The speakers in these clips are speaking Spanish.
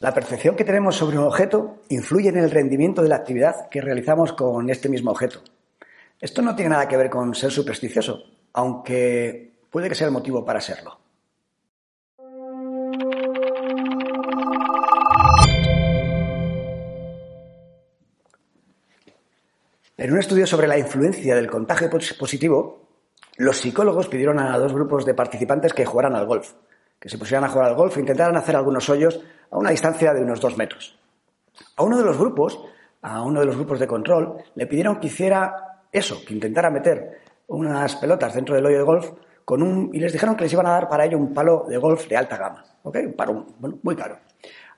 La percepción que tenemos sobre un objeto influye en el rendimiento de la actividad que realizamos con este mismo objeto. Esto no tiene nada que ver con ser supersticioso, aunque puede que sea el motivo para serlo. En un estudio sobre la influencia del contagio positivo, los psicólogos pidieron a dos grupos de participantes que jugaran al golf, que se pusieran a jugar al golf e intentaran hacer algunos hoyos a una distancia de unos dos metros. A uno de los grupos, a uno de los grupos de control, le pidieron que hiciera eso, que intentara meter unas pelotas dentro del hoyo de golf con un, y les dijeron que les iban a dar para ello un palo de golf de alta gama, ¿ok? Un palo bueno, muy caro.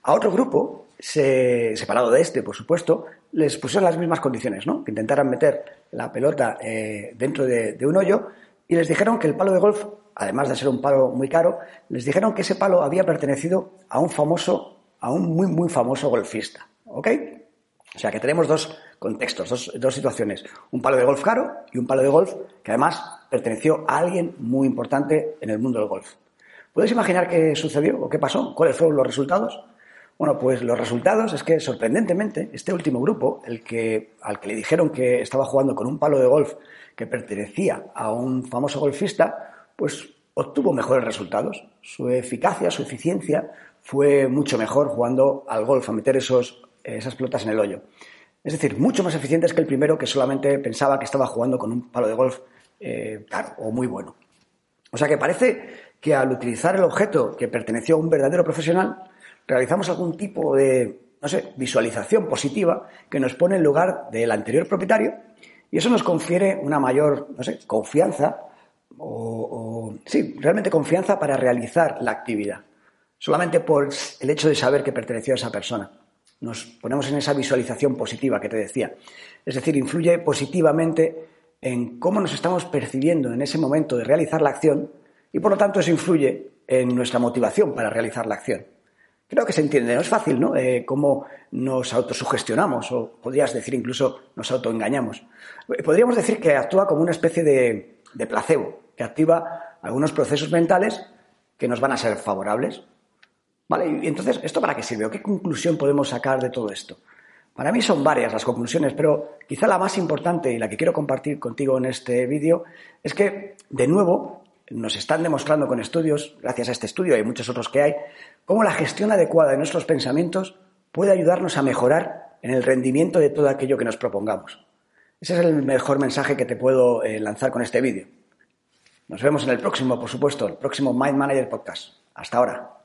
A otro grupo, separado de este, por supuesto, les pusieron las mismas condiciones, ¿no? Que intentaran meter la pelota eh, dentro de, de un hoyo y les dijeron que el palo de golf además de ser un palo muy caro, les dijeron que ese palo había pertenecido a un famoso, a un muy, muy famoso golfista. ¿Ok? O sea que tenemos dos contextos, dos, dos, situaciones. Un palo de golf caro y un palo de golf que además perteneció a alguien muy importante en el mundo del golf. ¿Puedes imaginar qué sucedió o qué pasó? ¿Cuáles fueron los resultados? Bueno, pues los resultados es que sorprendentemente este último grupo, el que, al que le dijeron que estaba jugando con un palo de golf que pertenecía a un famoso golfista, pues obtuvo mejores resultados. Su eficacia, su eficiencia fue mucho mejor jugando al golf, a meter esos, esas pelotas en el hoyo. Es decir, mucho más eficientes que el primero que solamente pensaba que estaba jugando con un palo de golf eh, o muy bueno. O sea que parece que al utilizar el objeto que perteneció a un verdadero profesional, realizamos algún tipo de, no sé, visualización positiva que nos pone en lugar del anterior propietario y eso nos confiere una mayor, no sé, confianza o, sí, realmente confianza para realizar la actividad, solamente por el hecho de saber que perteneció a esa persona. Nos ponemos en esa visualización positiva que te decía. Es decir, influye positivamente en cómo nos estamos percibiendo en ese momento de realizar la acción y por lo tanto eso influye en nuestra motivación para realizar la acción. Creo que se entiende, no es fácil, ¿no? Eh, cómo nos autosugestionamos o podrías decir incluso nos autoengañamos. Podríamos decir que actúa como una especie de placebo activa algunos procesos mentales que nos van a ser favorables. ¿Vale? Y entonces, ¿esto para qué sirve? ¿O qué conclusión podemos sacar de todo esto? Para mí son varias las conclusiones, pero quizá la más importante y la que quiero compartir contigo en este vídeo es que, de nuevo, nos están demostrando con estudios, gracias a este estudio y muchos otros que hay, cómo la gestión adecuada de nuestros pensamientos puede ayudarnos a mejorar en el rendimiento de todo aquello que nos propongamos. Ese es el mejor mensaje que te puedo eh, lanzar con este vídeo. Nos vemos en el próximo, por supuesto, el próximo Mind Manager Podcast. Hasta ahora.